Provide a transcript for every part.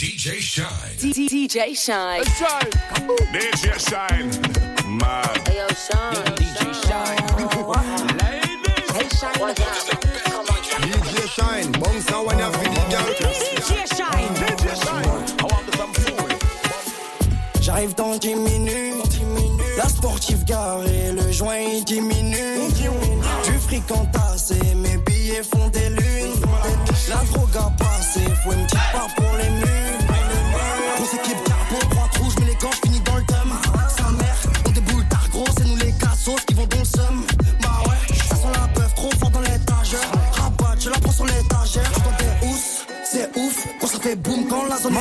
DJ Shine. DJ Shine. DJ Shine. Hey, yo, Sean. DJ Shine. Ladies. Hey, Shine. What's up? DJ Shine, bounce now when you feel it, girl. DJ Shine. DJ Shine. I want some food. J'arrive dans 10 minutes. La sportive garée, le joint il diminue. Du fric entassé, mes billets font des lunes. La drogue a passé, faut une petite part pour les murs.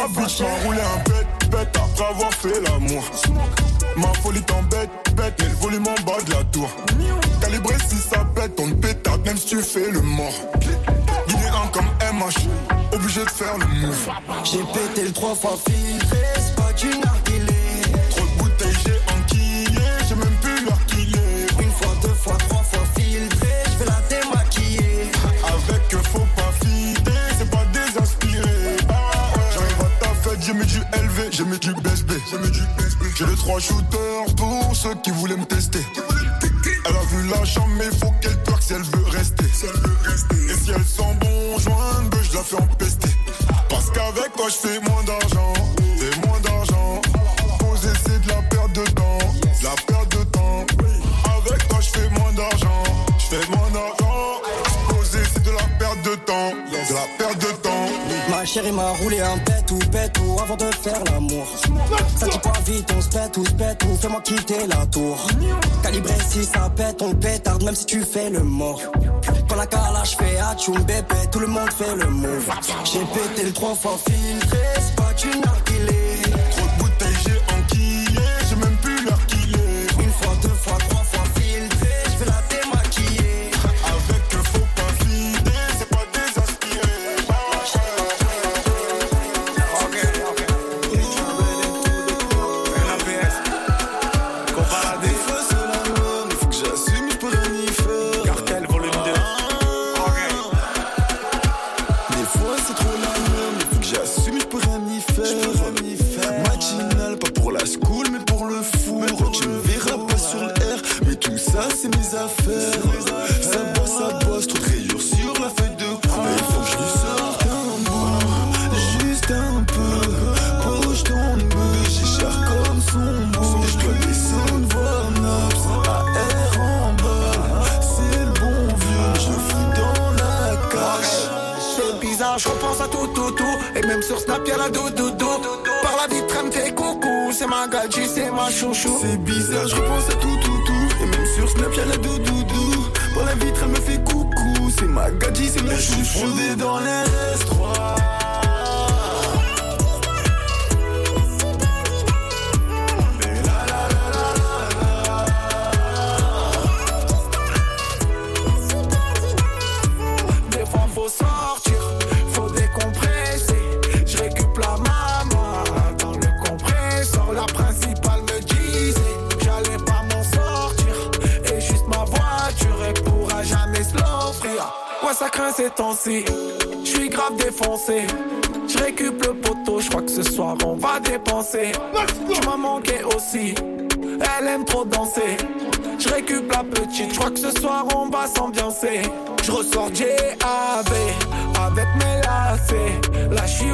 Bitch fâchée. m'a roulé un bête, bête après avoir fait l'amour. Ma folie t'embête, bête, mais le volume en bas de la tour. Calibré si ça pète, on pétard, même si tu fais le mort. Guinéen comme MH, obligé de faire le move. J'ai pété le trois fois filtré, c'est pas du j'ai mis du BSB. J'ai les trois shooters pour ceux qui voulaient me tester. Elle a vu la chambre, mais faut qu'elle twerk si elle veut rester. Et si elle sent bon joint, ben je la fais empester. Parce qu'avec toi, je fais moins d'argent. Fais moins d'argent. Poser, c'est de la perte de temps. De la perte de temps. Avec toi, je fais moins d'argent. Je fais moins d'argent. Poser, c'est de la perte de temps. De la perte de temps. Ma chérie m'a roulé un pète ou pète ou avant de faire l'amour. Ça dit pas vite, on se pète ou se pète ou fais-moi quitter la tour. Calibré si ça pète, on pétarde même si tu fais le mort. Quand la calage fait atchoum bébé, tout le monde fait le move. J'ai pété le trois fois filtré, c'est pas Par la vitre, elle me fait coucou. C'est ma gadji, c'est ma chouchou. C'est bizarre, je repense à tout, tout, tout. Et même sur Snap, y'a la doudoudou. Par la vitre, elle me fait coucou. C'est ma gadji, c'est mon chouchou. Fondé dans les S3. Ça craint ces temps-ci. Je suis grave défoncé. Je récup le poteau, je crois que ce soir on va dépenser. Tu m'as manqué aussi. Elle aime trop danser. Je récup la petite, je crois que ce soir on va s'ambiancer. Je ressors JAB avec mes lacets. Là je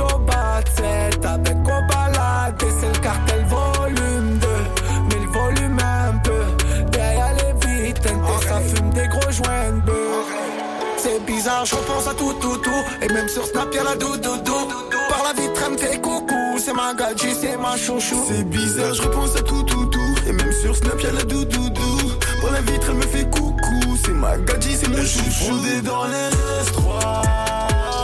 je repense à tout, tout, tout. Et même sur Snap, y'a la doudoudou. Par la vitre, elle me fait coucou. C'est ma gadji, c'est ma chouchou. C'est bizarre, je repense à tout, tout, tout. Et même sur Snap, y'a la doudoudou. Par la vitre, elle me fait coucou. C'est ma gadji, c'est mon chouchou. Fondé dans les S3.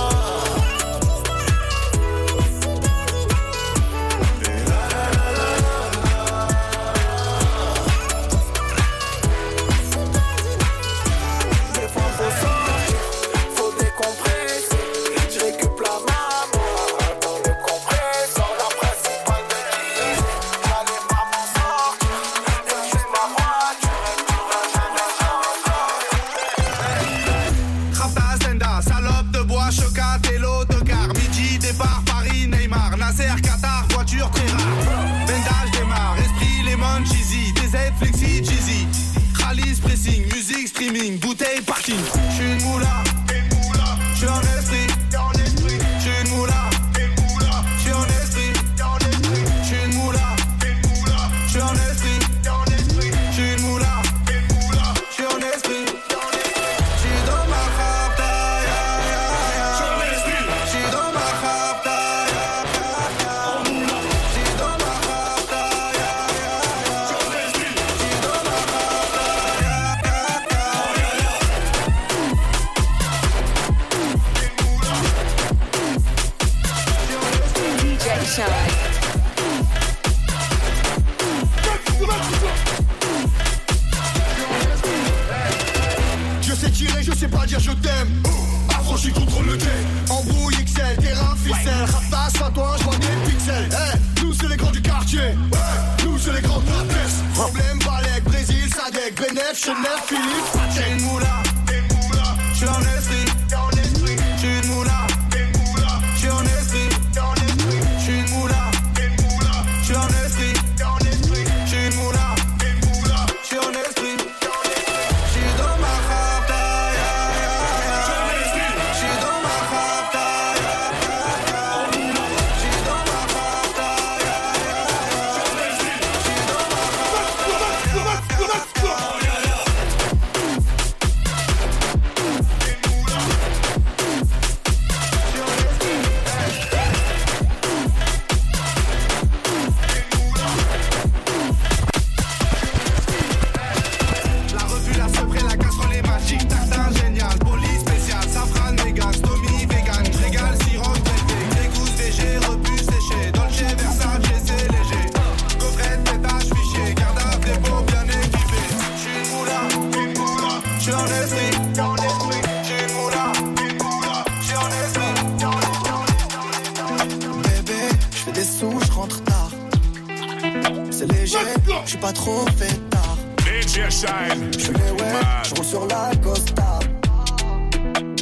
Je suis pas trop fait tard. Je suis les ouais, je roule sur la Costa.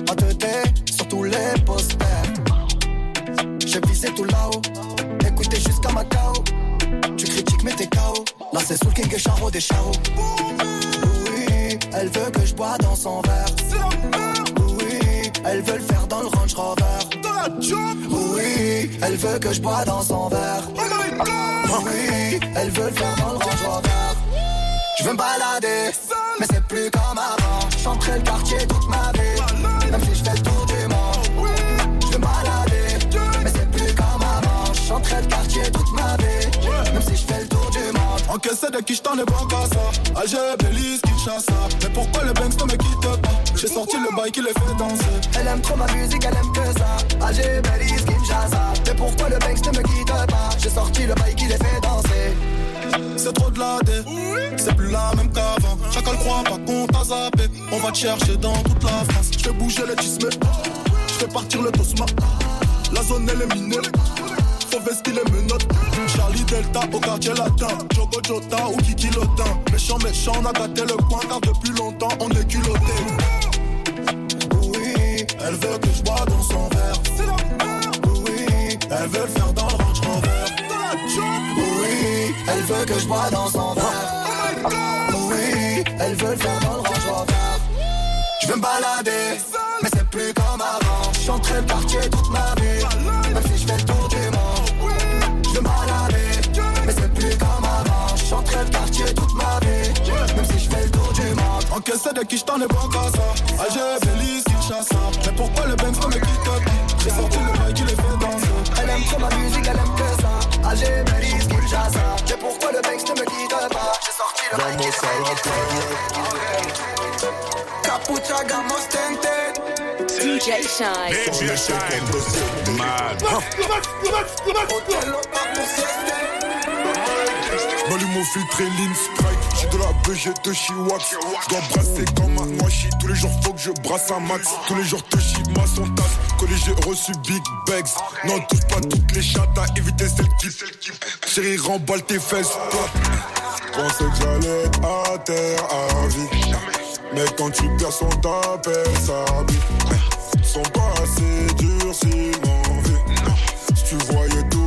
En teuté, sur tous les posters. J'ai visé tout là-haut, écoutez jusqu'à Macao. Tu critiques mais t'es KO. Là c'est Soul King et Charo des Charo. Oui, elle veut que je bois dans son verre. Oui, elle veut le faire dans le Range Rover. Oui, elle veut que je bois dans son verre. Oui, elle veut le faire dans le Range. Je veux me balader, mais c'est plus comme avant. J'entrais le quartier toute ma vie, même si je fais le tour du monde. Je veux me balader, mais c'est plus comme avant. J'entrais le quartier toute ma vie, même si je fais le tour du monde. Encaissé de qui je t'en ai qu'à ça. Alger, Belize, Kinshasa. Mais pourquoi le Banks ne me quitte pas? J'ai sorti le bail qui les fait danser. Elle aime trop ma musique, elle aime que ça. Alger, Belize, Kinshasa. Mais pourquoi le Banks ne me quitte pas? J'ai sorti le bail qui les fait danser. C'est trop de la dé, c'est plus la même qu'avant. Chacun le croit, pas qu'on t'a zappé. On va te chercher dans toute la France. Je fais bouger les tismes, je fais partir le tosma. La zone elle est minée, faut vestir les menottes. Charlie Delta au quartier latin, Jogo Jota ou Kiki Lotin. Méchant, méchant, on a gâté le coin car depuis longtemps on est culotté. Elle veut que je bois dans son verre. Oui, elle veut le faire dans le Range Rover. Oui, elle veut que je bois dans son verre. Oui, elle veut le faire dans le Range Rover. Je veux me balader, mais c'est plus comme avant. Je suis en train de partir toute ma vie, même si je fais le tour du monde. Je veux me balader, mais c'est plus comme avant. Je suis en train de partir toute ma vie, même si je fais le tour du monde. Encaissé de qui je t'en ai bon qu'à ça. Pourquoi le Banks ne me quitte pas J'ai sorti le bail qui les fait danser. Elle aime trop ma musique, elle aime que ça. Alger, Belize, Kinshasa. Mais pourquoi le Banks ne me quitte pas J'ai sorti le bail qui les fait capucha, gamos, DJ Shine. DJ Shine. Mad. hotel, pas pour sieste. M'allume au filtre et lean BG de Chiwax. J'dois brasser comme un noachi. Tous les jours faut que je brasse un max. Tous les jours te ma son tasse. Collège j'ai reçu Big Bags. Non, touche pas toutes les chattes à éviter celle qui. Chérie, remballe tes fesses. Pensais que j'allais à terre à vie. Mais quand tu perds son t'appelle ça vie. Sont pas assez durs sinon vie. Si tu voyais tout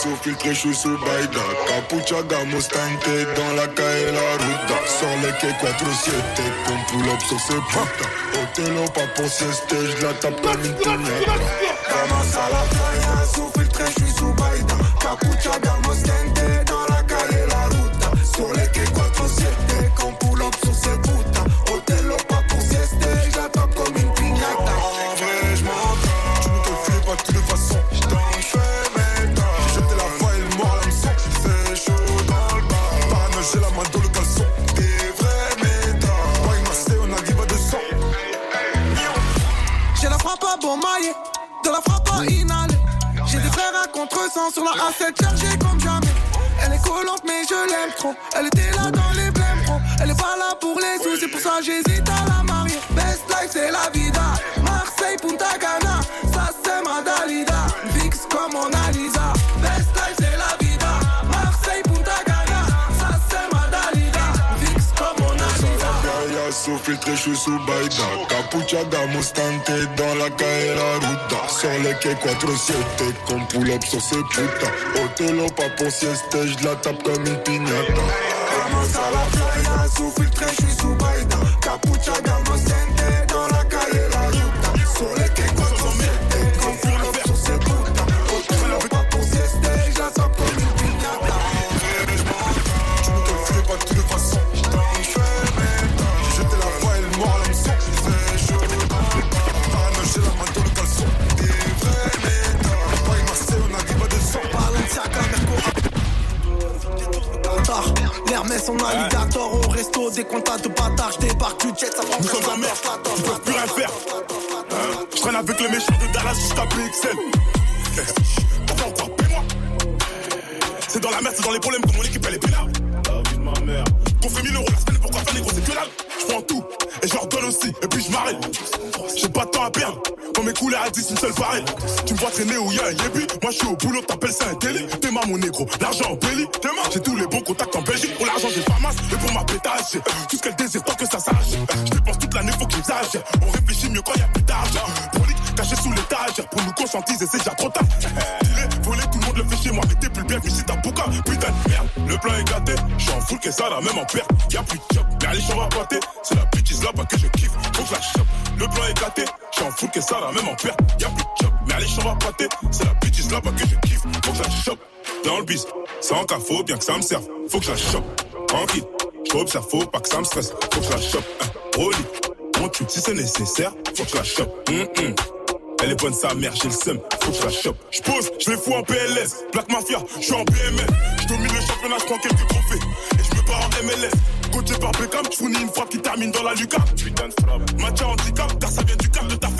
sous filtré, je suis sous Baïda Capucha, gamos, tanté dans la caille la ruta Sur les quais 4-7, qu'on pull up sur ces putains Hôtel pas pour siester, je la tape comme une pignata Commence à la playa, sous filtré, je suis sous Baïda. Capucha, gamos, tinted, dans la calle la ruta. Sur les Baïda Capucha da Mustante dans la calle la ruta les quais 4-7 Comme pull up sur ces putas Otelo pas pour sieste Je la tape comme une piñata. Vamos a la playa Sous filtré, je suis sous Baïda Capucha da L'Hermès, on alligator au resto, des contacts de bâtard. J'débarque du jet, ça prend Nous sommes en mer, peuvent plus rien faire. Hein? Je traîne avec les méchants de Dallas jusqu'à PXL. Papa encore, paie-moi. C'est dans la merde, c'est dans les problèmes que mon équipe elle est pénale. Ma mère. Fait 1000 euros la semaine, pourquoi faire négro, c'est que dalle? Je prends tout et je leur donne aussi, et puis je m'arrête. J'ai pas de temps à perdre. Mes couleurs à 10, une seule pareille. Tu me vois traîner où y'a un yébi. Moi je suis au boulot, t'appelles ça un délit. T'es ma mon négro, l'argent en belly. T'es j'ai tous les bons contacts en Belgique. Pour l'argent, j'ai pas masse, et pour ma pétage, tout ce qu'elle désire tant que ça sache. Je dépense toute l'année, faut que j'exagère. On réfléchit mieux quand y'a plus d'argent. Caché sous l'étage. Pour nous conscientiser, c'est déjà trop tard. Voler, tout le monde le fait chez moi. Mais t'es plus le bienvenu si t'as bouca. Putain de merde, le plan est gâté. J'suis en que ça, la même en perte. Y'a plus de job, mais allez, j'en va pâter. C'est la bitch là-bas que je kiffe. Faut que la chope. Le plan est gâté. J'suis en que ça, la même en perte. Y'a plus de job, mais allez, j'en va pâter. C'est la bitch là-bas que je kiffe. Faut que la chope. Dans le bis, sans cas, faut bien que ça me serve. Faut que la chope. Tranquille, j'observe, faut pas que ça me stresse. Faut que la chope. Hein, on tue si c'est nécessaire. Faut que la chope. Hum, hum. Elle est bonne sa mère, j'ai le seum, faut que je la chope. Je pose, je les fous en PLS. Black Mafia, je suis en BMF. Je domine le championnat, je prends quelques trophées. Et je me barre en MLS. Coaché par Beckham, je fournis une frappe qui termine dans la lucarne. Putain de handicap, car ça vient du t'as fait impeccable.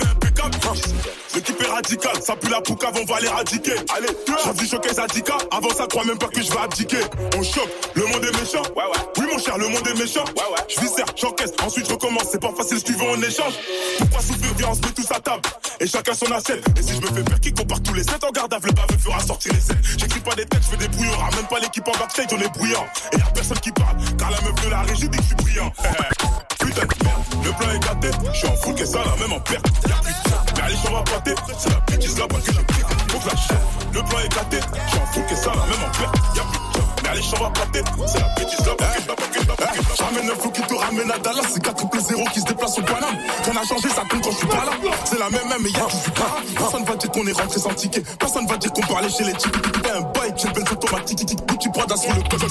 L'équipe est radicale, ça pue la poucave, on va l'éradiquer. Allez, j'ai vu choquer Zadika. Avant ça, crois même pas que je vais abdiquer. On choque, le monde est méchant. Ouais, ouais. Oui, mon cher, le monde est méchant. Ouais, ouais. Je viscère, j'encaisse, ensuite je recommence. C'est pas facile, je veux en échange. Pourquoi souffrir, viens, on se met tous à table. Et chacun son assiette. Et si je me fais faire qui compare tous les 7 en garde à le baveux fera sortir les 7. J'écris pas des textes, je fais des brouillons. Ramène pas l'équipe en backstage, on est bruyant. Et y'a personne qui parle, car la meuf de la régie dit que je suis brillant. Putain le plan est gâté. Je suis en full que ça, la même en perte. Y'a plus de mais allez, j'en va pâter. C'est la bitch là-bas que je kiffe. Faut que la chef, le plan est gâté. Je suis en full que ça, la même en perte. Y'a plus allez, j'en va pâter. C'est la que je J'amène un flou qui te ramène à Dallas. C'est 4 triple 0 qui se déplace au Paname. Rien n'a changé, ça compte quand je suis pas là. C'est la même, même, mais y'a 18 pas. Personne va dire qu'on est rentré sans ticket. Personne va dire qu'on aller chez les types. T'as un bike, j'ai le automatique. Tu prends sur le code,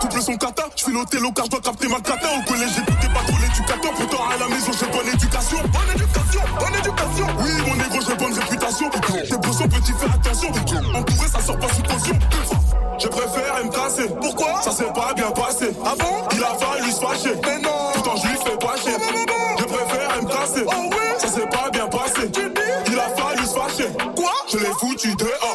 Couple son kata, je fais l'hôtel car je dois capter ma kata. Au collège, j'écoutais pas trop l'éducateur. Pourtant, à la maison, j'ai bonne éducation. Bonne éducation, bonne éducation. Oui, mon négro, j'ai bonne réputation. Tes bossons, petit, fais attention. Ça sort pas sous. Je préfère me casser. Pourquoi? Ça s'est pas bien passé. Ah bon? Il a fallu se fâcher. Mais non Pourtant, je lui fais pas chier. Je préfère me casser. Oh oui Ça s'est pas bien passé. Il a fallu se fâcher. Quoi? Je l'ai foutu dehors.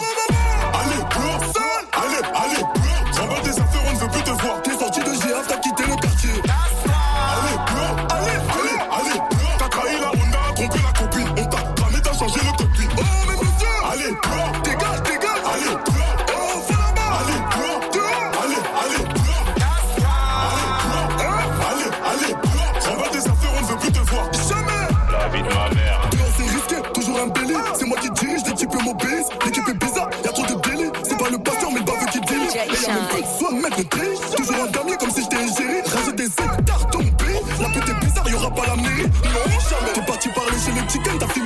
T'es parti parler chez les chickens, ta fille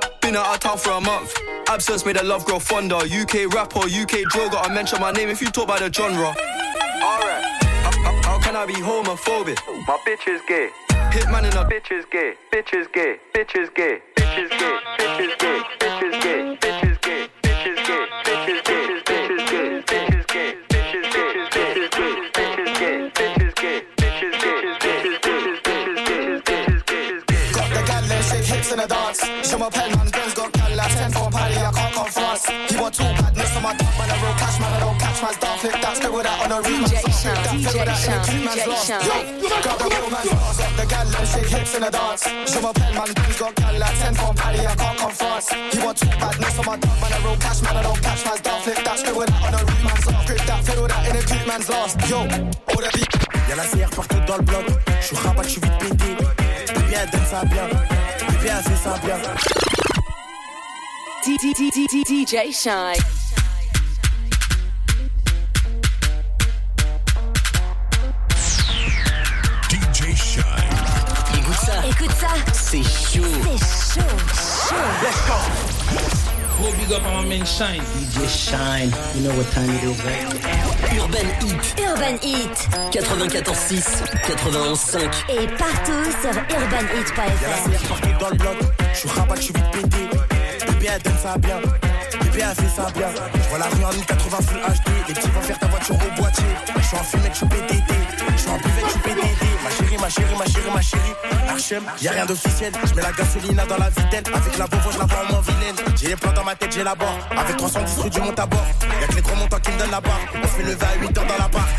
Been out of town for a month. Absence made the love grow fonder. UK rapper, UK droga. I mention my name if you talk about the genre. Alright. How, how- how can I be homophobic? My bitch is gay. Hitman in a bitch is gay. Bitch is gay. Bitch is gay. Bitch is gay. Bitch is gay. Bitch is gay. Bitch is gay. Bitch is gay. Bitch is gay. Bitch is gay. Bitch is gay. Bitch is gay. Bitch is gay. Bitch is gay. Bitch is gay. Bitch is gay. Bitch is gay. Bitch is gay. Bitch is gay. Bitch is gay. Got the gal them shake hips in the dance. Je m'appelle man, for a I can't come want two badness on my. I cash, man. I don't catch man's dark flip. With on the real DJ Sean, DJ Sean, DJ Sean. The gal, them shake hips in the dance. Show my pen, man. He's got gal like ten for a party, I can't come want two badness on my man. I roll cash, man. I don't catch man's dark flip. That's good with on the real. Grip that fiddle, that in the creep man's last. Yo, all the beat. Y'a la CR partout dans le bloc. Rabat, vite pété. Ça bien. Ça bien. DJ Shine. DJ Shine. Écoute ça, Écoute ça, c'est chaud. c'est chaud, chaud. Go big up on my man Shine. DJ Shine, you know what time it is, right? Urban Heat, Urban Heat. 94.6, 91.5. Et partout sur Y'a la urbanheat.fr. CR partout dans le bloc. Je suis rabat, je suis vite pété. Bébé, elle donne ça bien. Bébé, elle fait ça bien. Je vois la rue en 1080 full HD. Les petits vont faire ta voiture au boîtier. Je suis en fumette, je suis PDD. Je suis en buvette, je suis PDD. Ma chérie, ma chérie, ma chérie, ma chérie. Archem, y'a rien d'officiel. Je mets la gasolina dans la vitelle. Avec la bovo, je la vois en moins vilaine. J'ai les plans dans ma tête, j'ai la barre. Avec 310 rue du monte à bord. Y'a que les gros montants qui me donnent la barre. On se fait lever à 8 heures dans la barre.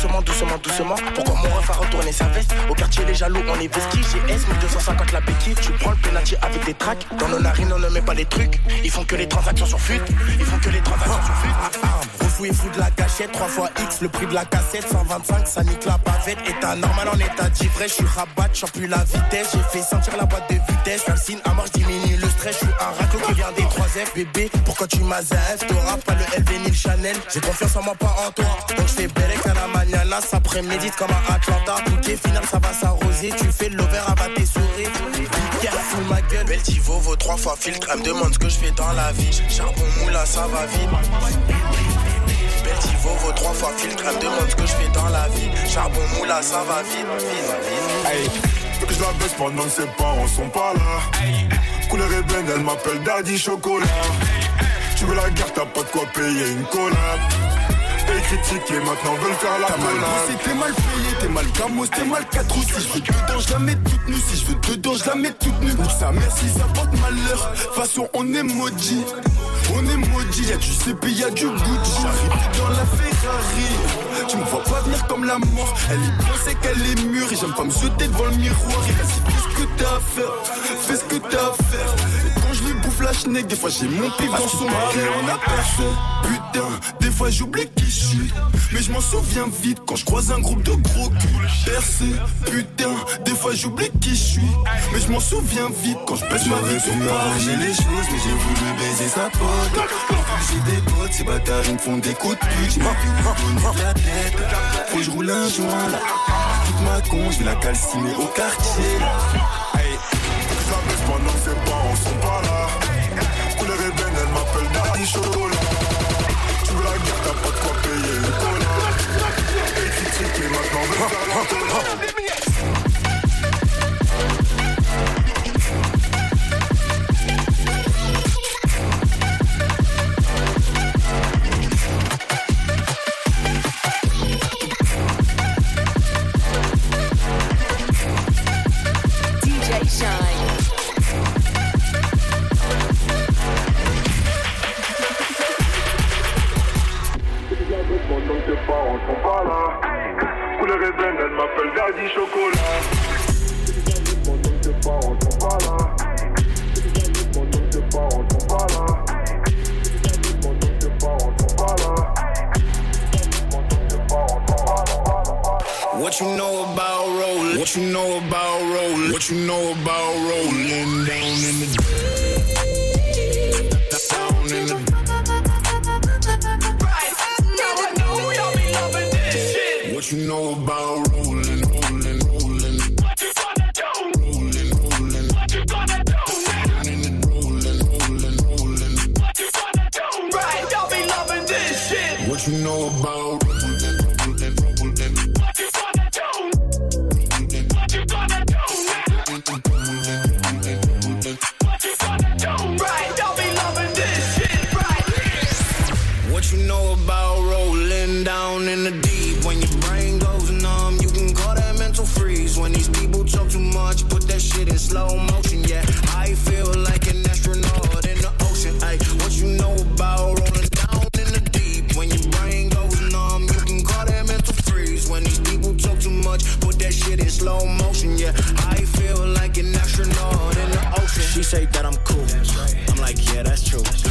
Doucement, doucement, doucement. Pourquoi mon ref a retourné sa veste? Au quartier, les jaloux, on est vestis. GS, 1250 la béquille. Tu prends le penalty avec des tracks. Dans nos narines, on ne met pas les trucs. Ils font que les transactions sur fut. Ils font que les transactions sur fut. Refou et fou de la gâchette. 3 fois X, le prix de la cassette. 125, ça nique la bavette. État normal en état d'ivresse. Je suis rabat, j'en plus la vitesse. J'ai fait sentir la boîte de vitesse. Calcine à mort, diminue le stress. Je suis un raclo qui vient des 3F. Bébé, pourquoi tu m'as ZF T'auras pas le LV ni le Chanel. J'ai confiance en moi, pas en toi. Donc je fais Bellec à la mañana. Ça prémédite comme à Atlanta. Ok, final, ça va s'arroser. Tu fais l'over, à tes souris. Pierre, fous ma gueule. Belle Tivo vaut trois fois filtre. Elle me demande ce que je fais dans la vie. Charbon moula, ça va vite. Belle Tivo vaut trois fois filtre. Elle me demande ce que je fais dans la vie. Charbon moula, ça va vite. vite, vite. Hey, veux que je la baisse pendant que ses parents sont pas là. Couleur ébène, elle m'appelle Daddy Chocolat. Tu veux la guerre, t'as pas de quoi payer une collab. Critiquer, maintenant veulent faire la collab. T'es mal payé, t'es mal gamos, t'es mal 4 ou 6 Je veux dedans, je la mets toute nue. Si je veux dedans, je la mets toute nue. Nique sa mère si ça porte malheur. Façon on est maudit. On est maudit, y'a du CP, y'a du Gucci. J'arrive dans la Ferrari Tu me vois pas venir comme la mort. Elle y pensait qu'elle est mûre. Et j'aime pas me jeter devant le miroir. Et vas-y, fais ce que t'as à faire. Fais ce que t'as à faire. Et quand je lui bouffe la schneck Des fois j'ai mon pif dans son mari On a personne Putain, des fois j'oublie qui je suis. Mais je m'en souviens vite quand je croise un groupe de gros Percé, putain, des fois j'oublie qui je suis Mais je m'en souviens vite quand je pèse ma vie sur J'ai les choses, mais j'ai voulu baiser sa pote. J'ai des potes, ces bâtards ils me font des coups de pute. Faut que je roule un joint là. Toute ma con, je vais la calciner au quartier là. Hey, la baisse pendant que ses parents sont pas là. Couleur ébène, elle m'appelle Daddy Chocolat. Tu veux la guerre, t'as pas de quoi payer une DJ Sean. You know about? What you gonna do? Rolling, what you gonna do? Rolling, rolling, rolling. What you gonna do? Right, y'all be loving this shit. Right. What you know about rolling down in the deep? When your brain goes numb, you can call that mental freeze. When these people talk too much, put that shit in slow motion. Say that I'm cool. I'm like, yeah, that's true.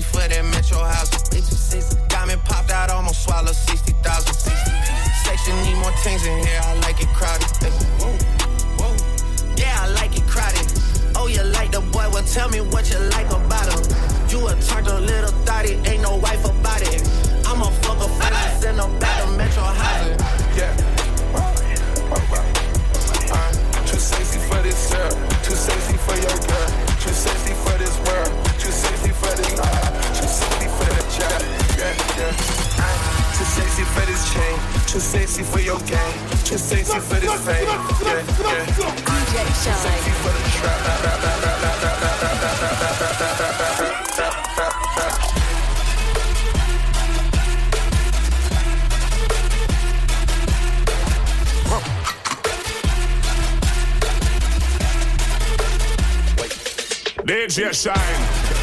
60 for that metro house. Diamond popped out, almost swallowed 60,000. 60, Section need more things in here, I like it crowded. Whoa. Yeah, I like it crowded. Oh, you like the boy? Well, tell me what you like about him. You a turtle little thotty, ain't no wife about it. I'm a fucker for this and I'm back to metro housing. This chain, too sexy for your game, too sexy for this fame. Yeah, yeah. DJ sexy for the trap. DJ Shine.